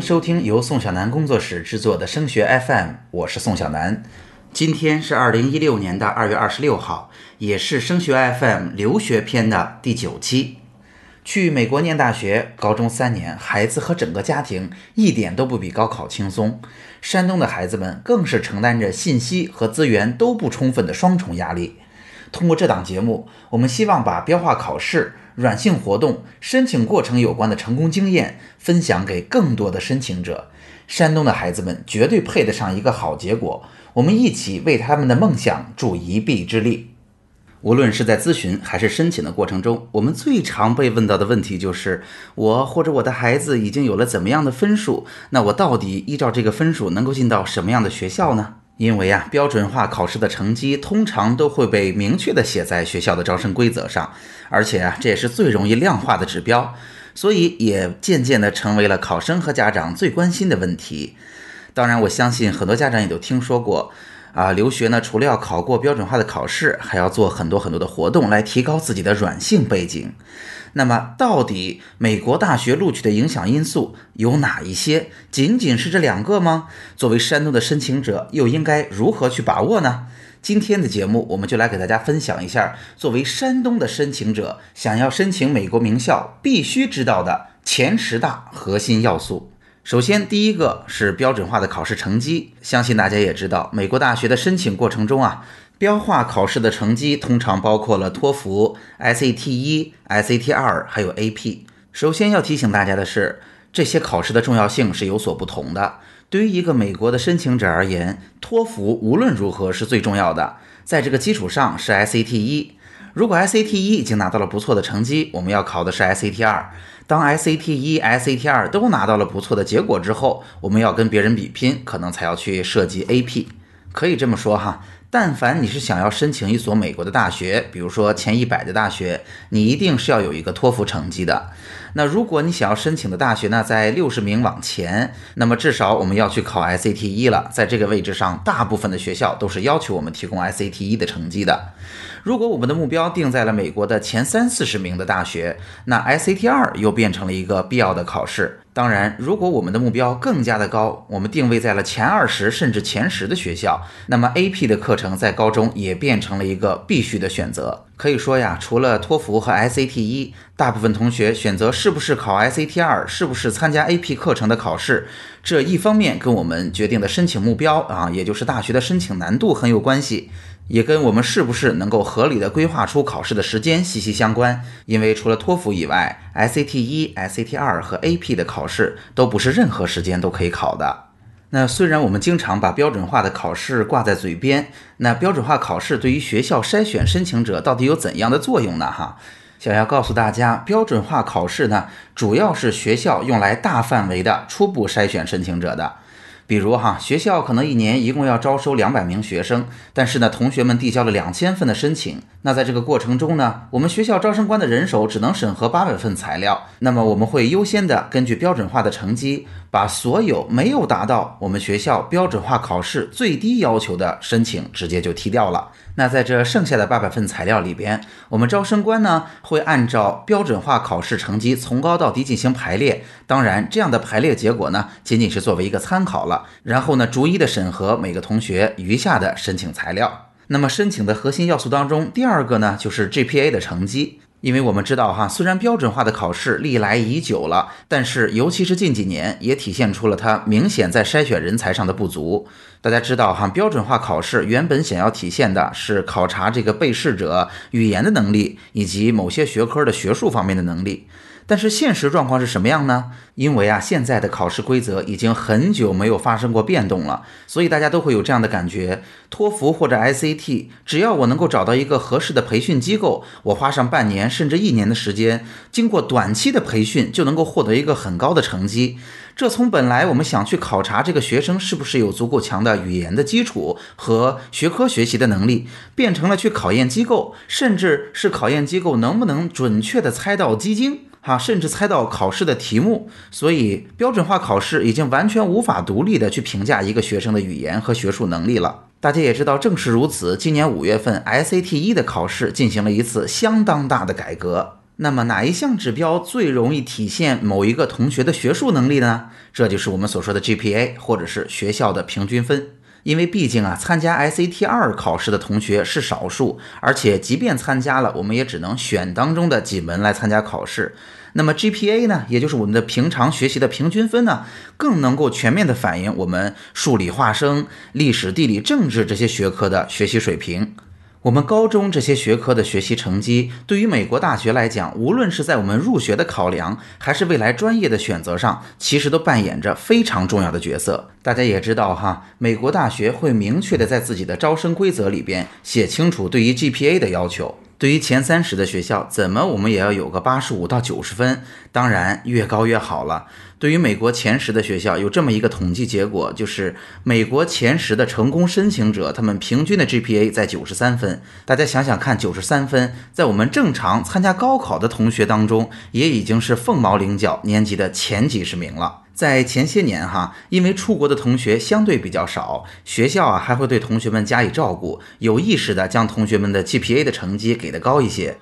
收听由宋小南工作室制作的升学 FM，我是宋小南。今天是二零一六年的二月二十六号，也是升学 FM 留学篇的第九期。去美国念大学，高中三年，孩子和整个家庭一点都不比高考轻松。山东的孩子们更是承担着信息和资源都不充分的双重压力。通过这档节目，我们希望把标化考试、软性活动、申请过程有关的成功经验分享给更多的申请者。山东的孩子们绝对配得上一个好结果，我们一起为他们的梦想助一臂之力。无论是在咨询还是申请的过程中，我们最常被问到的问题就是：我或者我的孩子已经有了怎么样的分数，那我到底依照这个分数能够进到什么样的学校呢？因为啊，标准化考试的成绩通常都会被明确的写在学校的招生规则上，而且啊，这也是最容易量化的指标，所以也渐渐的成为了考生和家长最关心的问题。当然，我相信很多家长也都听说过。啊，留学呢，除了要考过标准化的考试，还要做很多很多的活动来提高自己的软性背景。那么，到底美国大学录取的影响因素有哪一些？仅仅是这两个吗？作为山东的申请者，又应该如何去把握呢？今天的节目，我们就来给大家分享一下，作为山东的申请者，想要申请美国名校，必须知道的前十大核心要素。首先，第一个是标准化的考试成绩。相信大家也知道，美国大学的申请过程中啊，标化考试的成绩通常包括了托福、SAT 一、SAT 二，还有 AP。首先要提醒大家的是，这些考试的重要性是有所不同的。对于一个美国的申请者而言，托福无论如何是最重要的，在这个基础上是 SAT 一。如果 SAT 一已经拿到了不错的成绩，我们要考的是 SAT 二。当 SAT 一、SAT 二都拿到了不错的结果之后，我们要跟别人比拼，可能才要去涉及 AP。可以这么说哈，但凡你是想要申请一所美国的大学，比如说前一百的大学，你一定是要有一个托福成绩的。那如果你想要申请的大学呢，在六十名往前，那么至少我们要去考 SAT 一了。在这个位置上，大部分的学校都是要求我们提供 SAT 一的成绩的。如果我们的目标定在了美国的前三四十名的大学，那 SAT 二又变成了一个必要的考试。当然，如果我们的目标更加的高，我们定位在了前二十甚至前十的学校，那么 AP 的课程在高中也变成了一个必须的选择。可以说呀，除了托福和 SAT 一，大部分同学选择是不是考 SAT 二，是不是参加 AP 课程的考试，这一方面跟我们决定的申请目标啊，也就是大学的申请难度很有关系。也跟我们是不是能够合理的规划出考试的时间息息相关。因为除了托福以外，SAT 一、SAT 二和 AP 的考试都不是任何时间都可以考的。那虽然我们经常把标准化的考试挂在嘴边，那标准化考试对于学校筛选申请者到底有怎样的作用呢？哈，想要告诉大家，标准化考试呢，主要是学校用来大范围的初步筛选申请者的。比如哈，学校可能一年一共要招收两百名学生，但是呢，同学们递交了两千份的申请。那在这个过程中呢，我们学校招生官的人手只能审核八百份材料。那么我们会优先的根据标准化的成绩，把所有没有达到我们学校标准化考试最低要求的申请直接就踢掉了。那在这剩下的八百份材料里边，我们招生官呢会按照标准化考试成绩从高到低进行排列。当然，这样的排列结果呢，仅仅是作为一个参考了。然后呢，逐一的审核每个同学余下的申请材料。那么申请的核心要素当中，第二个呢就是 GPA 的成绩。因为我们知道哈，虽然标准化的考试历来已久了，但是尤其是近几年，也体现出了它明显在筛选人才上的不足。大家知道哈，标准化考试原本想要体现的是考察这个被试者语言的能力，以及某些学科的学术方面的能力。但是现实状况是什么样呢？因为啊，现在的考试规则已经很久没有发生过变动了，所以大家都会有这样的感觉：托福或者 SAT，只要我能够找到一个合适的培训机构，我花上半年甚至一年的时间，经过短期的培训，就能够获得一个很高的成绩。这从本来我们想去考察这个学生是不是有足够强的语言的基础和学科学习的能力，变成了去考验机构，甚至是考验机构能不能准确的猜到基金。哈，甚至猜到考试的题目，所以标准化考试已经完全无法独立的去评价一个学生的语言和学术能力了。大家也知道，正是如此，今年五月份 SAT 一的考试进行了一次相当大的改革。那么哪一项指标最容易体现某一个同学的学术能力呢？这就是我们所说的 GPA，或者是学校的平均分。因为毕竟啊，参加 SAT 二考试的同学是少数，而且即便参加了，我们也只能选当中的几门来参加考试。那么 GPA 呢，也就是我们的平常学习的平均分呢，更能够全面的反映我们数理化生、历史、地理、政治这些学科的学习水平。我们高中这些学科的学习成绩，对于美国大学来讲，无论是在我们入学的考量，还是未来专业的选择上，其实都扮演着非常重要的角色。大家也知道哈，美国大学会明确的在自己的招生规则里边写清楚对于 GPA 的要求。对于前三十的学校，怎么我们也要有个八十五到九十分，当然越高越好了。对于美国前十的学校，有这么一个统计结果，就是美国前十的成功申请者，他们平均的 GPA 在九十三分。大家想想看，九十三分，在我们正常参加高考的同学当中，也已经是凤毛麟角，年级的前几十名了。在前些年哈，因为出国的同学相对比较少，学校啊还会对同学们加以照顾，有意识的将同学们的 GPA 的成绩给的高一些。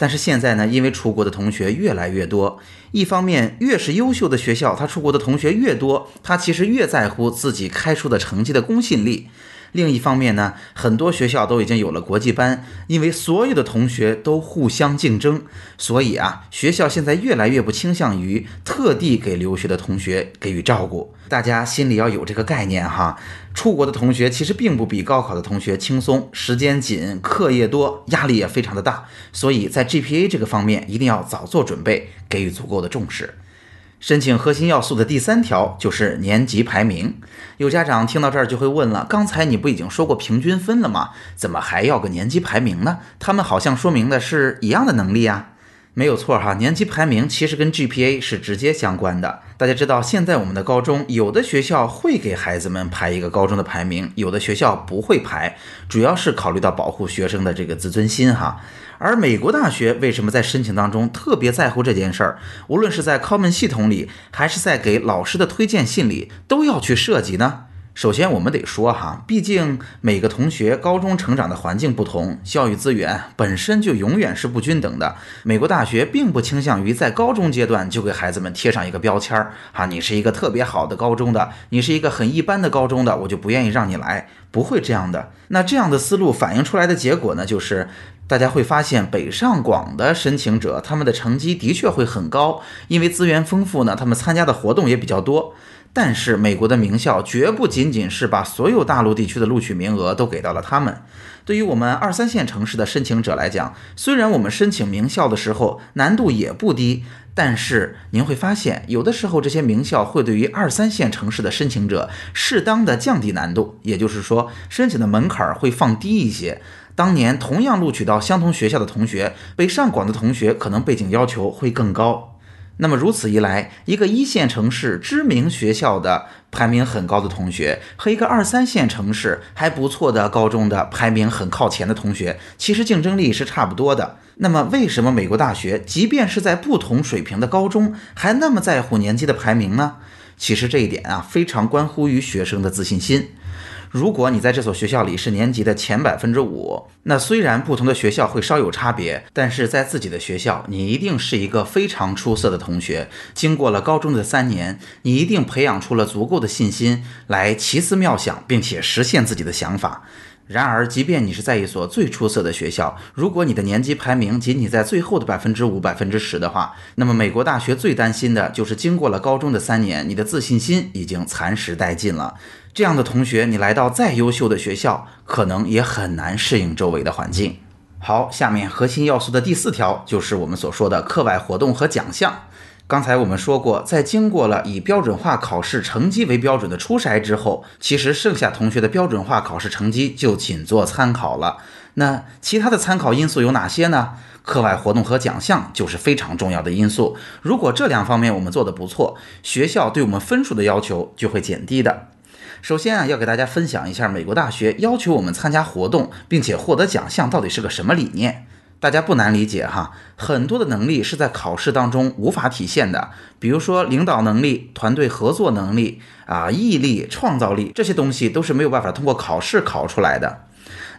但是现在呢，因为出国的同学越来越多，一方面越是优秀的学校，他出国的同学越多，他其实越在乎自己开出的成绩的公信力。另一方面呢，很多学校都已经有了国际班，因为所有的同学都互相竞争，所以啊，学校现在越来越不倾向于特地给留学的同学给予照顾。大家心里要有这个概念哈，出国的同学其实并不比高考的同学轻松，时间紧，课业多，压力也非常的大，所以在 GPA 这个方面一定要早做准备，给予足够的重视。申请核心要素的第三条就是年级排名。有家长听到这儿就会问了：刚才你不已经说过平均分了吗？怎么还要个年级排名呢？他们好像说明的是一样的能力呀。没有错哈，年级排名其实跟 GPA 是直接相关的。大家知道，现在我们的高中有的学校会给孩子们排一个高中的排名，有的学校不会排，主要是考虑到保护学生的这个自尊心哈。而美国大学为什么在申请当中特别在乎这件事儿？无论是在 Common 系统里，还是在给老师的推荐信里，都要去涉及呢？首先，我们得说哈，毕竟每个同学高中成长的环境不同，教育资源本身就永远是不均等的。美国大学并不倾向于在高中阶段就给孩子们贴上一个标签儿，哈，你是一个特别好的高中的，你是一个很一般的高中的，我就不愿意让你来，不会这样的。那这样的思路反映出来的结果呢，就是。大家会发现，北上广的申请者他们的成绩的确会很高，因为资源丰富呢，他们参加的活动也比较多。但是美国的名校绝不仅仅是把所有大陆地区的录取名额都给到了他们。对于我们二三线城市的申请者来讲，虽然我们申请名校的时候难度也不低，但是您会发现，有的时候这些名校会对于二三线城市的申请者适当的降低难度，也就是说，申请的门槛会放低一些。当年同样录取到相同学校的同学，北上广的同学可能背景要求会更高。那么如此一来，一个一线城市知名学校的排名很高的同学，和一个二三线城市还不错的高中的排名很靠前的同学，其实竞争力是差不多的。那么为什么美国大学即便是在不同水平的高中，还那么在乎年级的排名呢？其实这一点啊，非常关乎于学生的自信心。如果你在这所学校里是年级的前百分之五，那虽然不同的学校会稍有差别，但是在自己的学校，你一定是一个非常出色的同学。经过了高中的三年，你一定培养出了足够的信心来奇思妙想，并且实现自己的想法。然而，即便你是在一所最出色的学校，如果你的年级排名仅仅在最后的百分之五、百分之十的话，那么美国大学最担心的就是经过了高中的三年，你的自信心已经蚕食殆尽了。这样的同学，你来到再优秀的学校，可能也很难适应周围的环境。好，下面核心要素的第四条就是我们所说的课外活动和奖项。刚才我们说过，在经过了以标准化考试成绩为标准的初筛之后，其实剩下同学的标准化考试成绩就仅做参考了。那其他的参考因素有哪些呢？课外活动和奖项就是非常重要的因素。如果这两方面我们做得不错，学校对我们分数的要求就会减低的。首先啊，要给大家分享一下美国大学要求我们参加活动并且获得奖项到底是个什么理念。大家不难理解哈，很多的能力是在考试当中无法体现的，比如说领导能力、团队合作能力啊、毅力、创造力这些东西都是没有办法通过考试考出来的。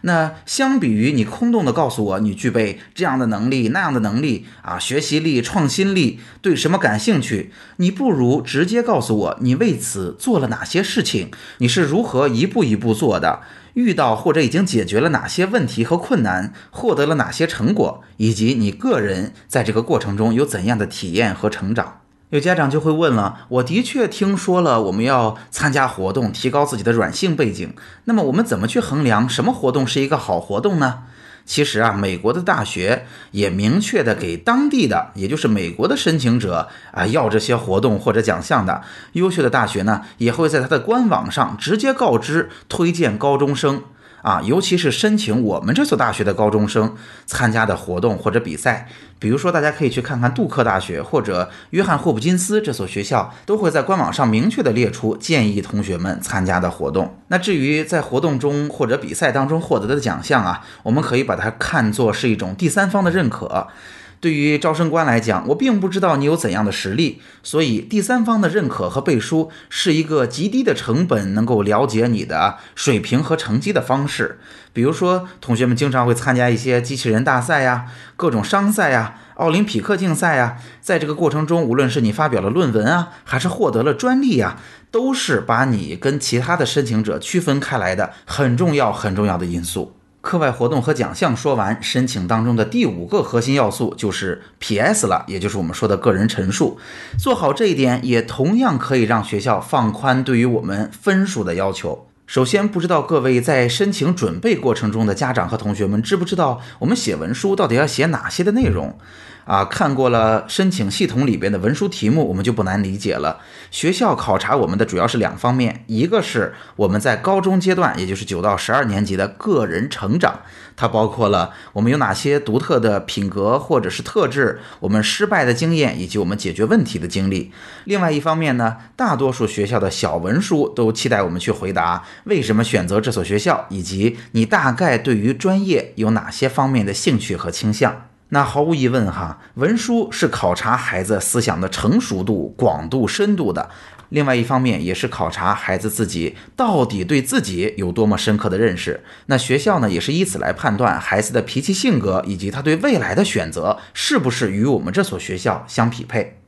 那相比于你空洞的告诉我你具备这样的能力、那样的能力啊，学习力、创新力，对什么感兴趣，你不如直接告诉我你为此做了哪些事情，你是如何一步一步做的，遇到或者已经解决了哪些问题和困难，获得了哪些成果，以及你个人在这个过程中有怎样的体验和成长。有家长就会问了，我的确听说了我们要参加活动，提高自己的软性背景。那么我们怎么去衡量什么活动是一个好活动呢？其实啊，美国的大学也明确的给当地的，也就是美国的申请者啊要这些活动或者奖项的优秀的大学呢，也会在他的官网上直接告知推荐高中生。啊，尤其是申请我们这所大学的高中生参加的活动或者比赛，比如说大家可以去看看杜克大学或者约翰霍普金斯这所学校，都会在官网上明确的列出建议同学们参加的活动。那至于在活动中或者比赛当中获得的奖项啊，我们可以把它看作是一种第三方的认可。对于招生官来讲，我并不知道你有怎样的实力，所以第三方的认可和背书是一个极低的成本，能够了解你的水平和成绩的方式。比如说，同学们经常会参加一些机器人大赛呀、各种商赛呀、奥林匹克竞赛呀，在这个过程中，无论是你发表了论文啊，还是获得了专利呀，都是把你跟其他的申请者区分开来的很重要、很重要的因素。课外活动和奖项说完，申请当中的第五个核心要素就是 P.S. 了，也就是我们说的个人陈述。做好这一点，也同样可以让学校放宽对于我们分数的要求。首先，不知道各位在申请准备过程中的家长和同学们知不知道，我们写文书到底要写哪些的内容？啊，看过了申请系统里边的文书题目，我们就不难理解了。学校考察我们的主要是两方面，一个是我们在高中阶段，也就是九到十二年级的个人成长，它包括了我们有哪些独特的品格或者是特质，我们失败的经验以及我们解决问题的经历。另外一方面呢，大多数学校的小文书都期待我们去回答为什么选择这所学校，以及你大概对于专业有哪些方面的兴趣和倾向。那毫无疑问，哈，文书是考察孩子思想的成熟度、广度、深度的。另外一方面，也是考察孩子自己到底对自己有多么深刻的认识。那学校呢，也是以此来判断孩子的脾气、性格以及他对未来的选择是不是与我们这所学校相匹配。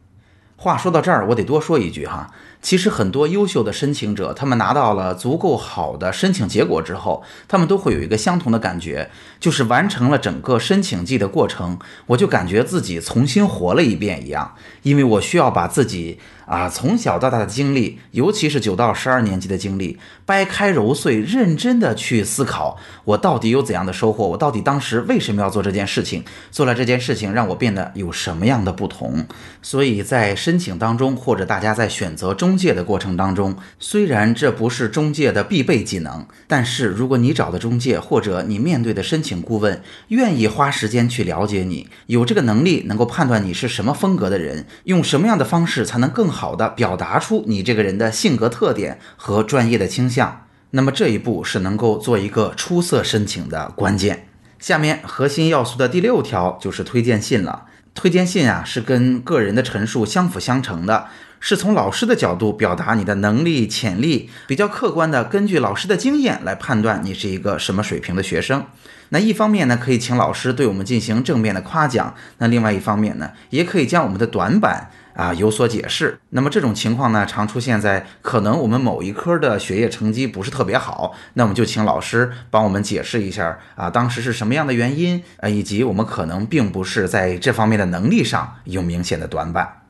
话说到这儿，我得多说一句哈。其实很多优秀的申请者，他们拿到了足够好的申请结果之后，他们都会有一个相同的感觉，就是完成了整个申请季的过程，我就感觉自己重新活了一遍一样，因为我需要把自己。啊，从小到大的经历，尤其是九到十二年级的经历，掰开揉碎，认真的去思考，我到底有怎样的收获？我到底当时为什么要做这件事情？做了这件事情，让我变得有什么样的不同？所以在申请当中，或者大家在选择中介的过程当中，虽然这不是中介的必备技能，但是如果你找的中介，或者你面对的申请顾问，愿意花时间去了解你，有这个能力，能够判断你是什么风格的人，用什么样的方式才能更。好的表达出你这个人的性格特点和专业的倾向，那么这一步是能够做一个出色申请的关键。下面核心要素的第六条就是推荐信了。推荐信啊是跟个人的陈述相辅相成的，是从老师的角度表达你的能力潜力，比较客观的根据老师的经验来判断你是一个什么水平的学生。那一方面呢，可以请老师对我们进行正面的夸奖；那另外一方面呢，也可以将我们的短板。啊，有所解释。那么这种情况呢，常出现在可能我们某一科的学业成绩不是特别好，那我们就请老师帮我们解释一下啊，当时是什么样的原因啊，以及我们可能并不是在这方面的能力上有明显的短板。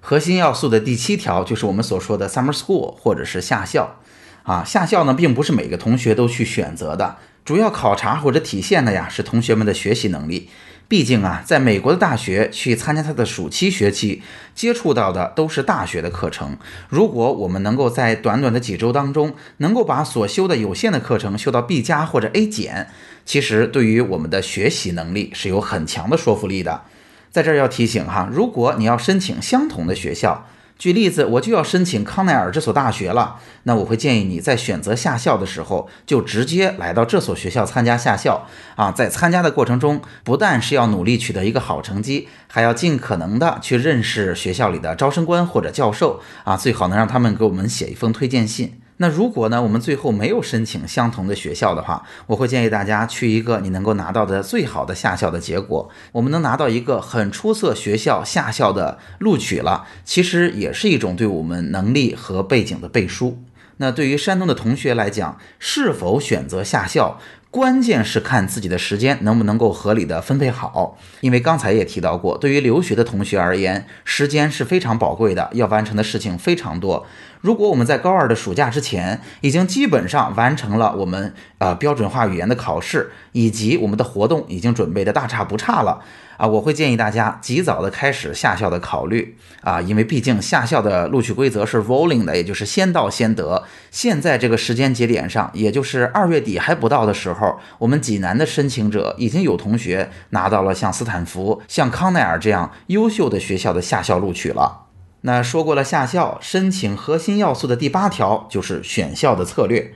核心要素的第七条就是我们所说的 summer school 或者是夏校啊，夏校呢并不是每个同学都去选择的，主要考察或者体现的呀是同学们的学习能力。毕竟啊，在美国的大学去参加他的暑期学期，接触到的都是大学的课程。如果我们能够在短短的几周当中，能够把所修的有限的课程修到 B 加或者 A 减，其实对于我们的学习能力是有很强的说服力的。在这儿要提醒哈，如果你要申请相同的学校。举例子，我就要申请康奈尔这所大学了。那我会建议你在选择下校的时候，就直接来到这所学校参加下校啊。在参加的过程中，不但是要努力取得一个好成绩，还要尽可能的去认识学校里的招生官或者教授啊，最好能让他们给我们写一封推荐信。那如果呢，我们最后没有申请相同的学校的话，我会建议大家去一个你能够拿到的最好的下校的结果。我们能拿到一个很出色学校下校的录取了，其实也是一种对我们能力和背景的背书。那对于山东的同学来讲，是否选择下校？关键是看自己的时间能不能够合理的分配好，因为刚才也提到过，对于留学的同学而言，时间是非常宝贵的，要完成的事情非常多。如果我们在高二的暑假之前已经基本上完成了我们呃标准化语言的考试，以及我们的活动已经准备的大差不差了。啊，我会建议大家及早的开始下校的考虑啊，因为毕竟下校的录取规则是 rolling 的，也就是先到先得。现在这个时间节点上，也就是二月底还不到的时候，我们济南的申请者已经有同学拿到了像斯坦福、像康奈尔这样优秀的学校的下校录取了。那说过了下校申请核心要素的第八条就是选校的策略。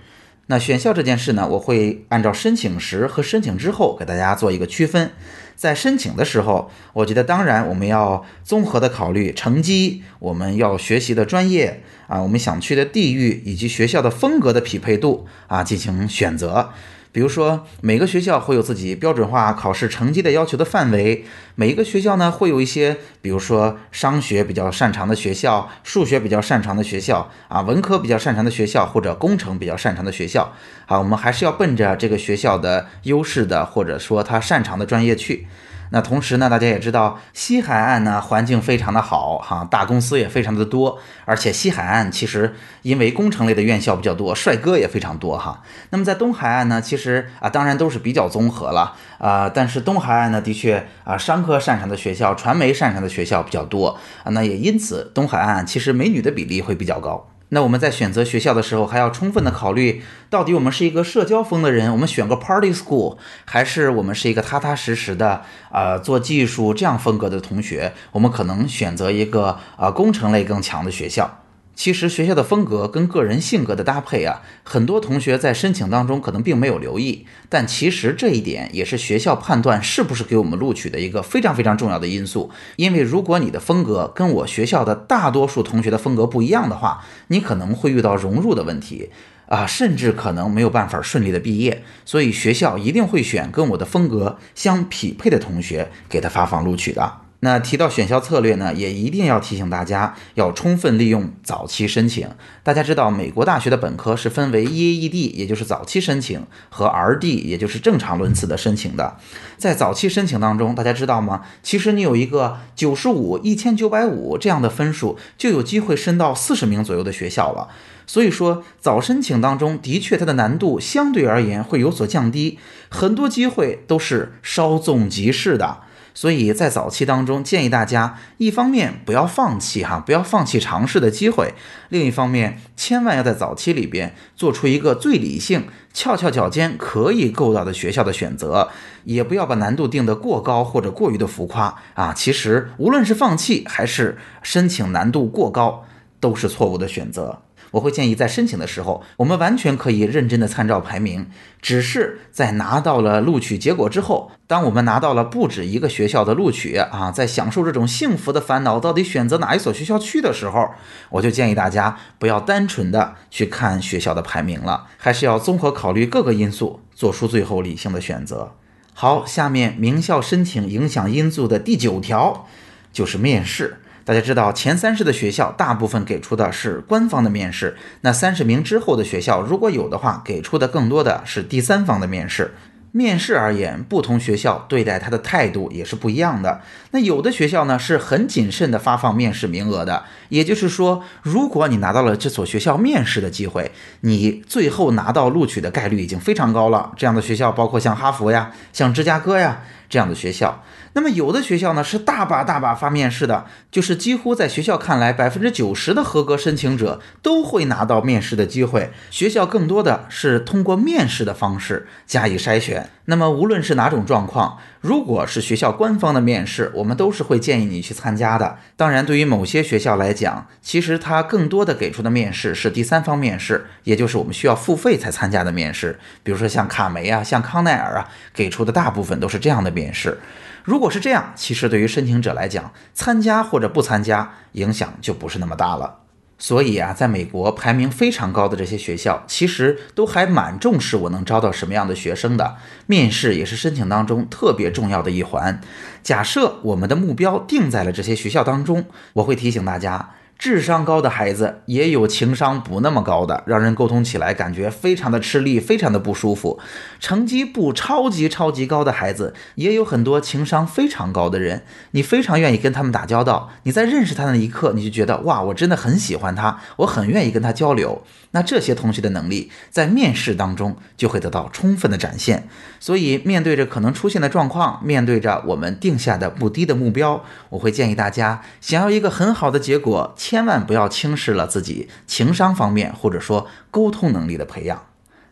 那选校这件事呢，我会按照申请时和申请之后给大家做一个区分。在申请的时候，我觉得当然我们要综合的考虑成绩，我们要学习的专业啊，我们想去的地域以及学校的风格的匹配度啊进行选择。比如说，每个学校会有自己标准化考试成绩的要求的范围，每一个学校呢会有一些，比如说商学比较擅长的学校，数学比较擅长的学校啊，文科比较擅长的学校，或者工程比较擅长的学校啊，我们还是要奔着这个学校的优势的，或者说他擅长的专业去。那同时呢，大家也知道西海岸呢环境非常的好哈，大公司也非常的多，而且西海岸其实因为工程类的院校比较多，帅哥也非常多哈。那么在东海岸呢，其实啊当然都是比较综合了啊，但是东海岸呢的确啊商科擅长的学校、传媒擅长的学校比较多啊，那也因此东海岸其实美女的比例会比较高。那我们在选择学校的时候，还要充分的考虑，到底我们是一个社交风的人，我们选个 party school，还是我们是一个踏踏实实的啊做技术这样风格的同学，我们可能选择一个呃工程类更强的学校。其实学校的风格跟个人性格的搭配啊，很多同学在申请当中可能并没有留意，但其实这一点也是学校判断是不是给我们录取的一个非常非常重要的因素。因为如果你的风格跟我学校的大多数同学的风格不一样的话，你可能会遇到融入的问题啊，甚至可能没有办法顺利的毕业。所以学校一定会选跟我的风格相匹配的同学给他发放录取的。那提到选校策略呢，也一定要提醒大家，要充分利用早期申请。大家知道，美国大学的本科是分为 EAED，也就是早期申请，和 RD，也就是正常轮次的申请的。在早期申请当中，大家知道吗？其实你有一个九十五、一千九百五这样的分数，就有机会申到四十名左右的学校了。所以说，早申请当中的确它的难度相对而言会有所降低，很多机会都是稍纵即逝的。所以在早期当中，建议大家一方面不要放弃哈，不要放弃尝试的机会；另一方面，千万要在早期里边做出一个最理性、翘翘脚尖可以够到的学校的选择，也不要把难度定得过高或者过于的浮夸啊。其实无论是放弃还是申请难度过高，都是错误的选择。我会建议在申请的时候，我们完全可以认真的参照排名，只是在拿到了录取结果之后，当我们拿到了不止一个学校的录取啊，在享受这种幸福的烦恼，到底选择哪一所学校去的时候，我就建议大家不要单纯的去看学校的排名了，还是要综合考虑各个因素，做出最后理性的选择。好，下面名校申请影响因素的第九条就是面试。大家知道，前三十的学校大部分给出的是官方的面试，那三十名之后的学校，如果有的话，给出的更多的是第三方的面试。面试而言，不同学校对待他的态度也是不一样的。那有的学校呢是很谨慎的发放面试名额的，也就是说，如果你拿到了这所学校面试的机会，你最后拿到录取的概率已经非常高了。这样的学校包括像哈佛呀、像芝加哥呀这样的学校。那么有的学校呢是大把大把发面试的，就是几乎在学校看来，百分之九十的合格申请者都会拿到面试的机会。学校更多的是通过面试的方式加以筛选。那么无论是哪种状况，如果是学校官方的面试，我们都是会建议你去参加的。当然，对于某些学校来讲，其实它更多的给出的面试是第三方面试，也就是我们需要付费才参加的面试。比如说像卡梅啊，像康奈尔啊，给出的大部分都是这样的面试。如果是这样，其实对于申请者来讲，参加或者不参加影响就不是那么大了。所以啊，在美国排名非常高的这些学校，其实都还蛮重视我能招到什么样的学生的。面试也是申请当中特别重要的一环。假设我们的目标定在了这些学校当中，我会提醒大家。智商高的孩子也有情商不那么高的，让人沟通起来感觉非常的吃力，非常的不舒服。成绩不超级超级高的孩子也有很多情商非常高的人，你非常愿意跟他们打交道。你在认识他那一刻，你就觉得哇，我真的很喜欢他，我很愿意跟他交流。那这些同学的能力在面试当中就会得到充分的展现。所以面对着可能出现的状况，面对着我们定下的不低的目标，我会建议大家，想要一个很好的结果。千万不要轻视了自己情商方面或者说沟通能力的培养。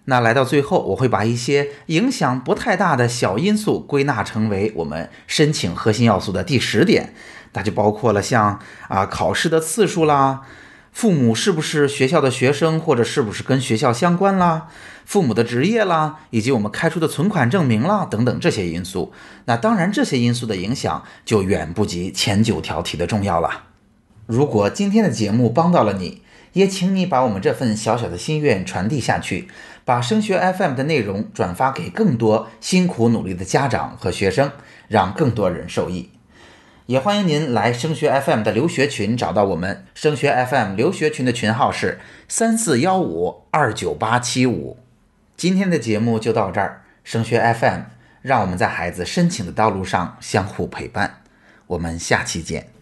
那来到最后，我会把一些影响不太大的小因素归纳成为我们申请核心要素的第十点，那就包括了像啊考试的次数啦，父母是不是学校的学生或者是不是跟学校相关啦，父母的职业啦，以及我们开出的存款证明啦等等这些因素。那当然，这些因素的影响就远不及前九条题的重要了。如果今天的节目帮到了你，也请你把我们这份小小的心愿传递下去，把升学 FM 的内容转发给更多辛苦努力的家长和学生，让更多人受益。也欢迎您来升学 FM 的留学群找到我们，升学 FM 留学群的群号是三四幺五二九八七五。今天的节目就到这儿，升学 FM 让我们在孩子申请的道路上相互陪伴，我们下期见。